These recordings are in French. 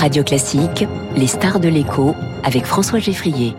Radio Classique, les stars de l'écho avec François Geffrier.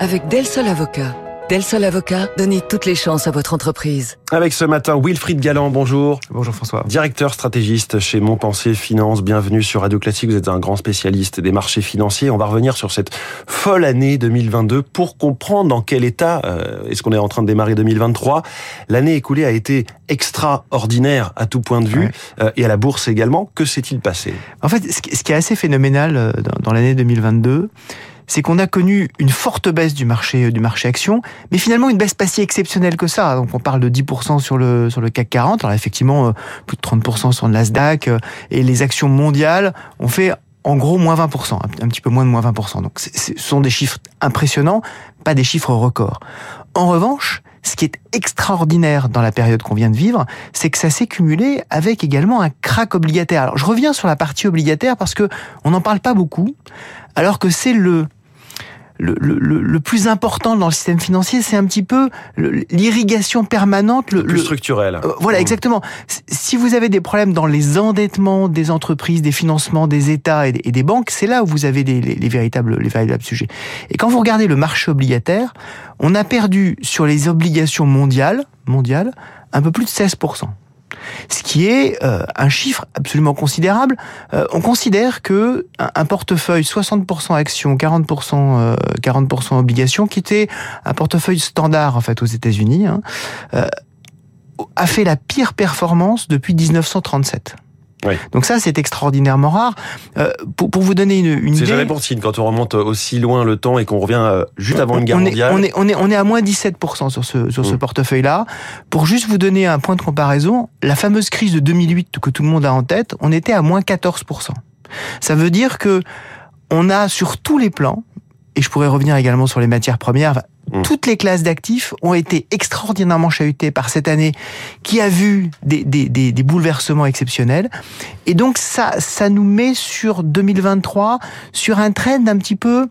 Avec Del Sol Avocat. Del Sol Avocat, donnez toutes les chances à votre entreprise. Avec ce matin, Wilfried Galland, bonjour. Bonjour François. Directeur stratégiste chez Montpensier Finance, bienvenue sur Radio Classique. Vous êtes un grand spécialiste des marchés financiers. On va revenir sur cette folle année 2022 pour comprendre dans quel état euh, est-ce qu'on est en train de démarrer 2023. L'année écoulée a été extraordinaire à tout point de vue euh, et à la bourse également. Que s'est-il passé? En fait, ce qui est assez phénoménal euh, dans l'année 2022, c'est qu'on a connu une forte baisse du marché du marché action, mais finalement une baisse pas si exceptionnelle que ça. Donc on parle de 10% sur le sur le CAC 40, alors effectivement euh, plus de 30% sur le Nasdaq euh, et les actions mondiales ont fait en gros moins 20%, un petit peu moins de moins 20%. Donc ce sont des chiffres impressionnants, pas des chiffres records. En revanche, ce qui est extraordinaire dans la période qu'on vient de vivre, c'est que ça s'est cumulé avec également un crack obligataire. Alors je reviens sur la partie obligataire parce que on n'en parle pas beaucoup, alors que c'est le le, le, le, plus important dans le système financier, c'est un petit peu l'irrigation permanente. Le, plus structurel. Euh, voilà, mmh. exactement. Si vous avez des problèmes dans les endettements des entreprises, des financements des États et des, banques, c'est là où vous avez les, les, véritables, les véritables sujets. Et quand vous regardez le marché obligataire, on a perdu sur les obligations mondiales, mondiales un peu plus de 16% ce qui est euh, un chiffre absolument considérable. Euh, on considère que un, portefeuille 60% actions, 40% 40% obligations, qui était un portefeuille standard en fait aux États-Unis, hein, euh, a fait la pire performance depuis 1937. Donc ça, c'est extraordinairement rare. Euh, pour, pour, vous donner une, une idée... C'est jamais bon signe quand on remonte aussi loin le temps et qu'on revient euh, juste avant une guerre on est, mondiale. On est, on, est, on est à moins 17% sur ce, sur ce mmh. portefeuille-là. Pour juste vous donner un point de comparaison, la fameuse crise de 2008 que tout le monde a en tête, on était à moins 14%. Ça veut dire que on a sur tous les plans, et je pourrais revenir également sur les matières premières, Mmh. Toutes les classes d'actifs ont été extraordinairement chahutées par cette année qui a vu des, des, des, des, bouleversements exceptionnels. Et donc ça, ça nous met sur 2023 sur un trend un petit peu,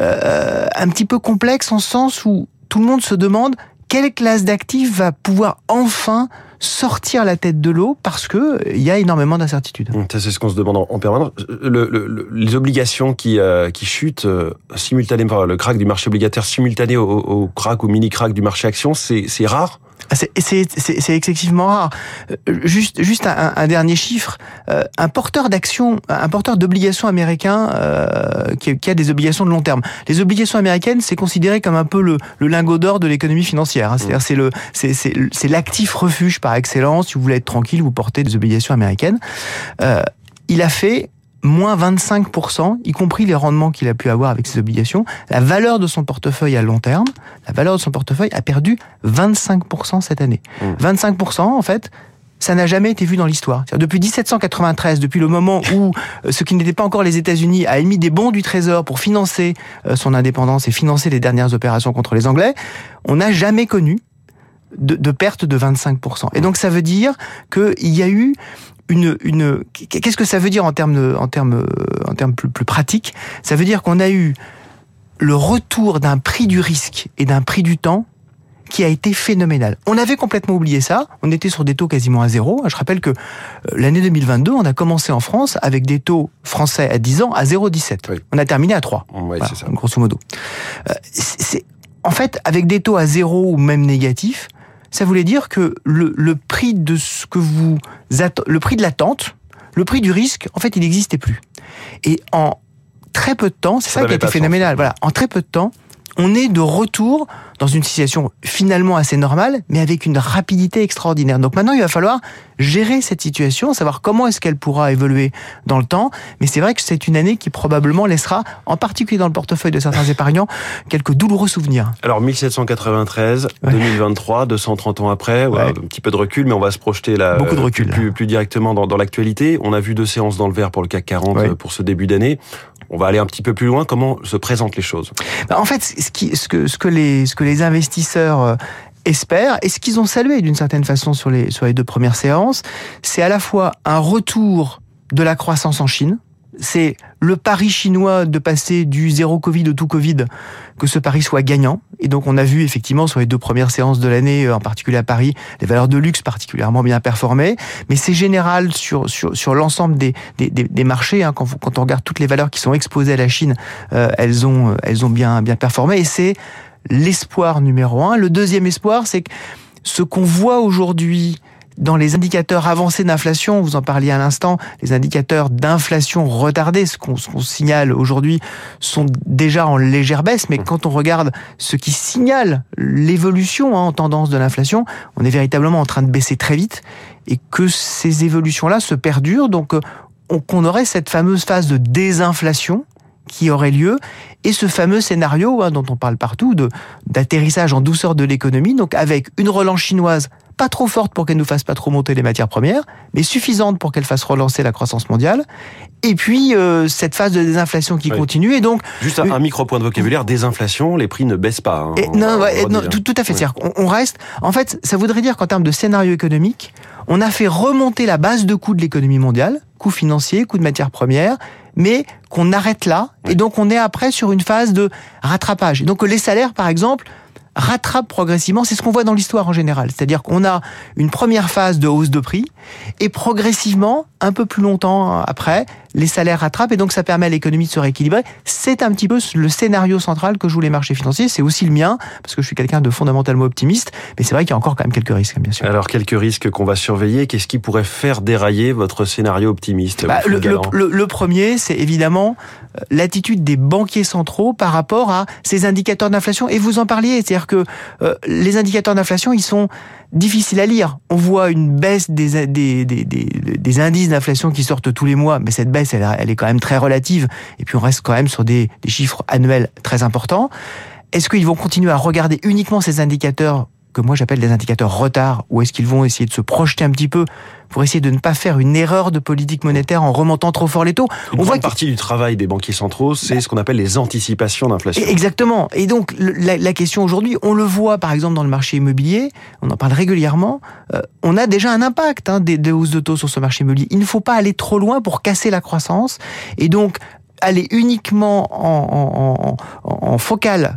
euh, un petit peu complexe en sens où tout le monde se demande quelle classe d'actifs va pouvoir enfin sortir la tête de l'eau parce que il y a énormément d'incertitudes. C'est ce qu'on se demande en permanence. Le, les obligations qui, euh, qui chutent euh, simultanément, le crack du marché obligataire simultané au, au crack ou mini crack du marché action, c'est rare. Ah, c'est excessivement rare. Euh, juste, juste un, un dernier chiffre. Euh, un porteur d'action, un porteur d'obligations américain euh, qui, qui, a des obligations de long terme. Les obligations américaines, c'est considéré comme un peu le, le lingot d'or de l'économie financière. Hein. C'est-à-dire, c'est le, c'est l'actif refuge par excellence. Si vous voulez être tranquille, vous portez des obligations américaines. Euh, il a fait moins 25%, y compris les rendements qu'il a pu avoir avec ses obligations. La valeur de son portefeuille à long terme, la valeur de son portefeuille a perdu 25% cette année. 25%, mmh. en fait, ça n'a jamais été vu dans l'histoire. Depuis 1793, depuis le moment où euh, ce qui n'était pas encore les États-Unis a émis des bons du Trésor pour financer euh, son indépendance et financer les dernières opérations contre les Anglais, on n'a jamais connu de, de perte de 25%. Et donc ça veut dire qu'il y a eu une, une qu'est-ce que ça veut dire en termes en termes en termes plus, plus pratiques? Ça veut dire qu'on a eu le retour d'un prix du risque et d'un prix du temps qui a été phénoménal. On avait complètement oublié ça. On était sur des taux quasiment à zéro. Je rappelle que euh, l'année 2022, on a commencé en France avec des taux français à 10 ans à 0,17. On a terminé à 3. ça. Grosso modo. Euh, c'est, en fait, avec des taux à zéro ou même négatifs, ça voulait dire que le, le prix de ce que vous le prix de l'attente, le prix du risque, en fait, il n'existait plus. Et en très peu de temps, c'est ça, qui a été phénoménal. Voilà, en très peu de temps, on est de retour dans une situation finalement assez normale, mais avec une rapidité extraordinaire. Donc maintenant, il va falloir gérer cette situation, savoir comment est-ce qu'elle pourra évoluer dans le temps. Mais c'est vrai que c'est une année qui probablement laissera, en particulier dans le portefeuille de certains épargnants, quelques douloureux souvenirs. Alors 1793, 2023, 230 ans après, un petit peu de recul, mais on va se projeter là, Beaucoup de recul, plus, plus, directement dans, dans l'actualité. On a vu deux séances dans le vert pour le CAC 40 pour ce début d'année. On va aller un petit peu plus loin. Comment se présentent les choses? Bah, En fait, ce, qui, ce, que, ce, que les, ce que les investisseurs euh, espèrent, et ce qu'ils ont salué d'une certaine façon sur les, sur les deux premières séances, c'est à la fois un retour de la croissance en Chine, c'est le pari chinois de passer du zéro Covid au tout Covid, que ce pari soit gagnant. Et donc on a vu effectivement sur les deux premières séances de l'année, euh, en particulier à Paris, les valeurs de luxe particulièrement bien performées. Mais c'est général sur, sur, sur l'ensemble des, des, des, marchés. Hein. Quand, quand on regarde toutes les valeurs qui sont exposées à la Chine, euh, elles ont, elles ont bien, bien performé. Et c'est l'espoir numéro un. Le deuxième espoir, c'est que ce qu'on voit aujourd'hui dans les indicateurs avancés d'inflation, vous en parliez à l'instant, les indicateurs d'inflation retardée, ce qu'on signale aujourd'hui, sont déjà en légère baisse, mais mmh. quand on regarde ce qui signale l'évolution hein, en tendance de l'inflation, on est véritablement en train de baisser très vite et que ces évolutions-là se perdurent, donc euh, qu'on aurait cette fameuse phase de désinflation qui aurait lieu et ce fameux scénario hein, dont on parle partout de d'atterrissage en douceur de l'économie donc avec une relance chinoise pas trop forte pour qu'elle nous fasse pas trop monter les matières premières, mais suffisante pour qu'elle fasse relancer la croissance mondiale. Et puis euh, cette phase de désinflation qui continue et donc juste un, micro point de vocabulaire désinflation, les prix ne baissent pas. Hein, non, non tout, à fait. cest on, reste. En fait, ça voudrait dire qu'en termes de scénario économique, on a fait remonter la base de coûts de l'économie mondiale, coûts financiers, coûts de matières premières, mais qu'on arrête là et donc on est après sur une phase de rattrapage. Et donc les salaires, par exemple, rattrape progressivement. C'est ce qu'on voit dans l'histoire en général. C'est-à-dire qu'on a une première phase de hausse de prix et progressivement, un peu plus longtemps après, les salaires rattrapent et donc ça permet à l'économie de se rééquilibrer. C'est un petit peu le scénario central que jouent les marchés financiers. C'est aussi le mien parce que je suis quelqu'un de fondamentalement optimiste. Mais c'est vrai qu'il y a encore quand même quelques risques, bien sûr. Alors quelques risques qu'on va surveiller. Qu'est-ce qui pourrait faire dérailler votre scénario optimiste bah, le, le, premier, c'est évidemment euh, l'attitude des banquiers centraux par rapport à ces indicateurs d'inflation. Et vous en parliez, c'est-à-dire que euh, les indicateurs d'inflation, ils sont difficiles à lire. On voit une baisse des, indices d'inflation qui sortent tous les mois, mais cette baisse, elle, est quand même très relative. Et puis on reste quand même sur des chiffres annuels très importants. Est-ce qu'ils vont continuer à regarder uniquement ces indicateurs que moi j'appelle des indicateurs retard, ou est-ce qu'ils vont essayer de se projeter un petit peu pour essayer de ne pas faire une erreur de politique monétaire en remontant trop fort les taux. Une On voit partie du travail des banquiers centraux, c'est ce qu'on appelle les anticipations d'inflation. Exactement. Et donc la, la question aujourd'hui, on le voit par exemple dans le marché immobilier, on en parle régulièrement, euh, on a déjà un impact hein, des, des hausses de taux sur ce marché immobilier. Il ne faut pas aller trop loin pour casser la croissance. Et donc aller uniquement en, en,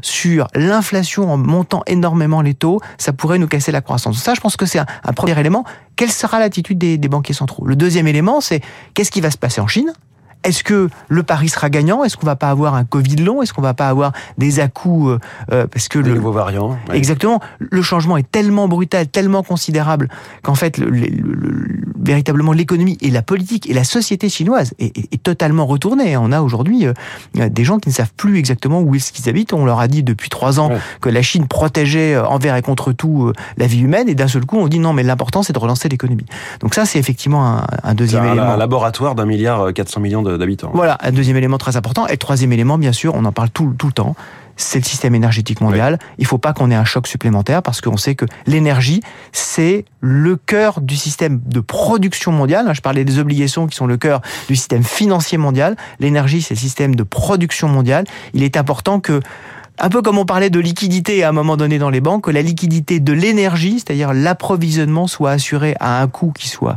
sur l'inflation en montant énormément les taux, ça pourrait nous casser la croissance. Ça, je pense que c'est un, premier élément. Quelle sera l'attitude des banquiers centraux? Le deuxième élément, c'est qu'est-ce qui va se passer en Chine? Est-ce que le pari sera gagnant? Est-ce qu'on va pas avoir un Covid long? Est-ce qu'on va pas avoir des à-coups euh, euh, parce que le nouveau variant Exactement. Le changement est tellement brutal, tellement considérable qu'en fait, le, véritablement l'économie et la politique et la société chinoise est, est, totalement retournée. On a aujourd'hui euh, des gens qui ne savent plus exactement où est-ce qu'ils habitent. On leur a dit depuis trois ans que la Chine protégeait envers et contre tout la vie humaine, et d'un seul coup, on dit non, mais l'important c'est de relancer l'économie. Donc ça, c'est effectivement un, un deuxième élément. Un laboratoire d'un milliard 400 millions de d'habitants. Voilà, un deuxième élément très important. Et le troisième élément, bien sûr, on en parle tout, tout le temps, c'est le système énergétique mondial. Il ne faut pas qu'on ait un choc supplémentaire parce qu'on sait que l'énergie, c'est le cœur du système de production mondiale. Je parlais des obligations qui sont le cœur du système financier mondial. L'énergie, c'est le système de production mondiale. Il est important que un peu comme on parlait de liquidité à un moment donné dans les banques, que la liquidité de l'énergie, c'est-à-dire l'approvisionnement, soit assurée à un coût qui soit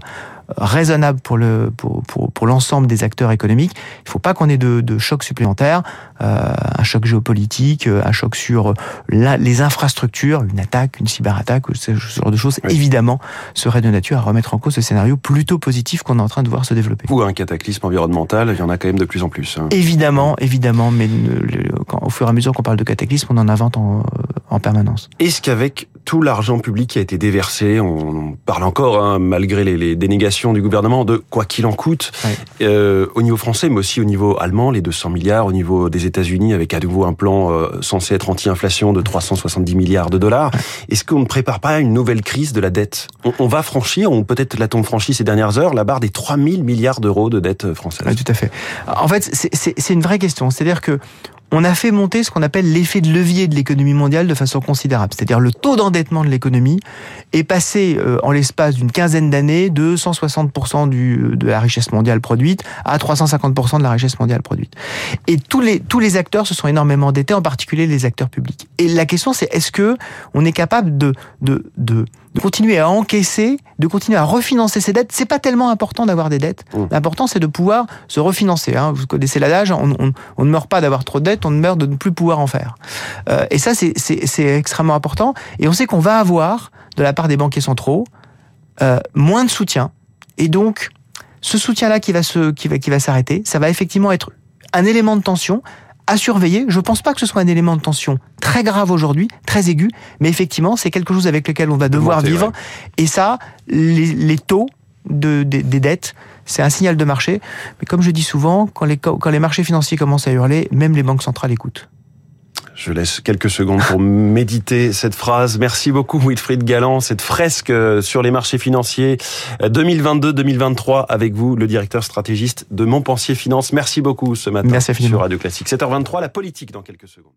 raisonnable pour le pour, pour, pour l'ensemble des acteurs économiques. Il ne faut pas qu'on ait de, de choc supplémentaire, euh, un choc géopolitique, euh, un choc sur la, les infrastructures, une attaque, une cyberattaque, ce genre de choses, évidemment, serait de nature à remettre en cause ce scénario plutôt positif qu'on est en train de voir se développer. Ou un cataclysme environnemental, il y en a quand même de plus en plus. Hein. Évidemment, évidemment, mais quand, au fur et à mesure qu'on parle de cataclysme, on en invente en, en permanence. Est-ce qu'avec tout l'argent public qui a été déversé, on parle encore, hein, malgré les, les dénégations du gouvernement de quoi qu'il en coûte, euh, au niveau français, mais aussi au niveau allemand, les 200 milliards, au niveau des États-Unis, avec à nouveau un plan euh, censé être anti-inflation de 370 milliards de dollars. Est-ce qu'on ne prépare pas une nouvelle crise de la dette? On, va franchir, ou peut-être l'a-t-on franchi ces dernières heures, la barre des 3000 milliards d'euros de dette française Tout à fait. En fait, c'est une vraie question. C'est-à-dire que on a fait monter ce qu'on appelle l'effet de levier de l'économie mondiale de façon considérable. C'est-à-dire le taux d'endettement de l'économie est passé euh, en l'espace d'une quinzaine d'années de 160% du, de la richesse mondiale produite à 350% de la richesse mondiale produite. Et tous les, tous les acteurs se sont énormément endettés, en particulier les acteurs publics. Et la question c'est est-ce que on est capable de, de, de de continuer à encaisser, de continuer à refinancer ses dettes. C'est pas tellement important d'avoir des dettes. Mmh. L'important, c'est de pouvoir se refinancer. Hein. Vous connaissez l'adage, on, on, on, ne meurt pas d'avoir trop de dettes, on ne meurt de ne plus pouvoir en faire. Euh, et ça, c'est extrêmement important. Et on sait qu'on va avoir, de la part des banquiers centraux, euh, moins de soutien. Et donc, ce soutien-là qui va se, qui va, qui va s'arrêter, ça va effectivement être un élément de tension à surveiller. Je ne pense pas que ce soit un élément de tension très grave aujourd'hui, très aigu, mais effectivement, c'est quelque chose avec lequel on va devoir Monter, vivre. ouais. Et ça, les, les taux de, des, des dettes, c'est un signal de marché. Mais comme je dis souvent, quand les, quand les marchés financiers commencent à hurler, même les banques centrales écoutent. Je laisse quelques secondes pour méditer cette phrase. Merci beaucoup Wilfried Galland, cette fresque euh, sur les marchés financiers 2022-2023 avec vous, le directeur stratégiste de Montpensier Finance. Merci beaucoup ce matin Merci sur Radio Classique. 7h23, la politique dans quelques secondes.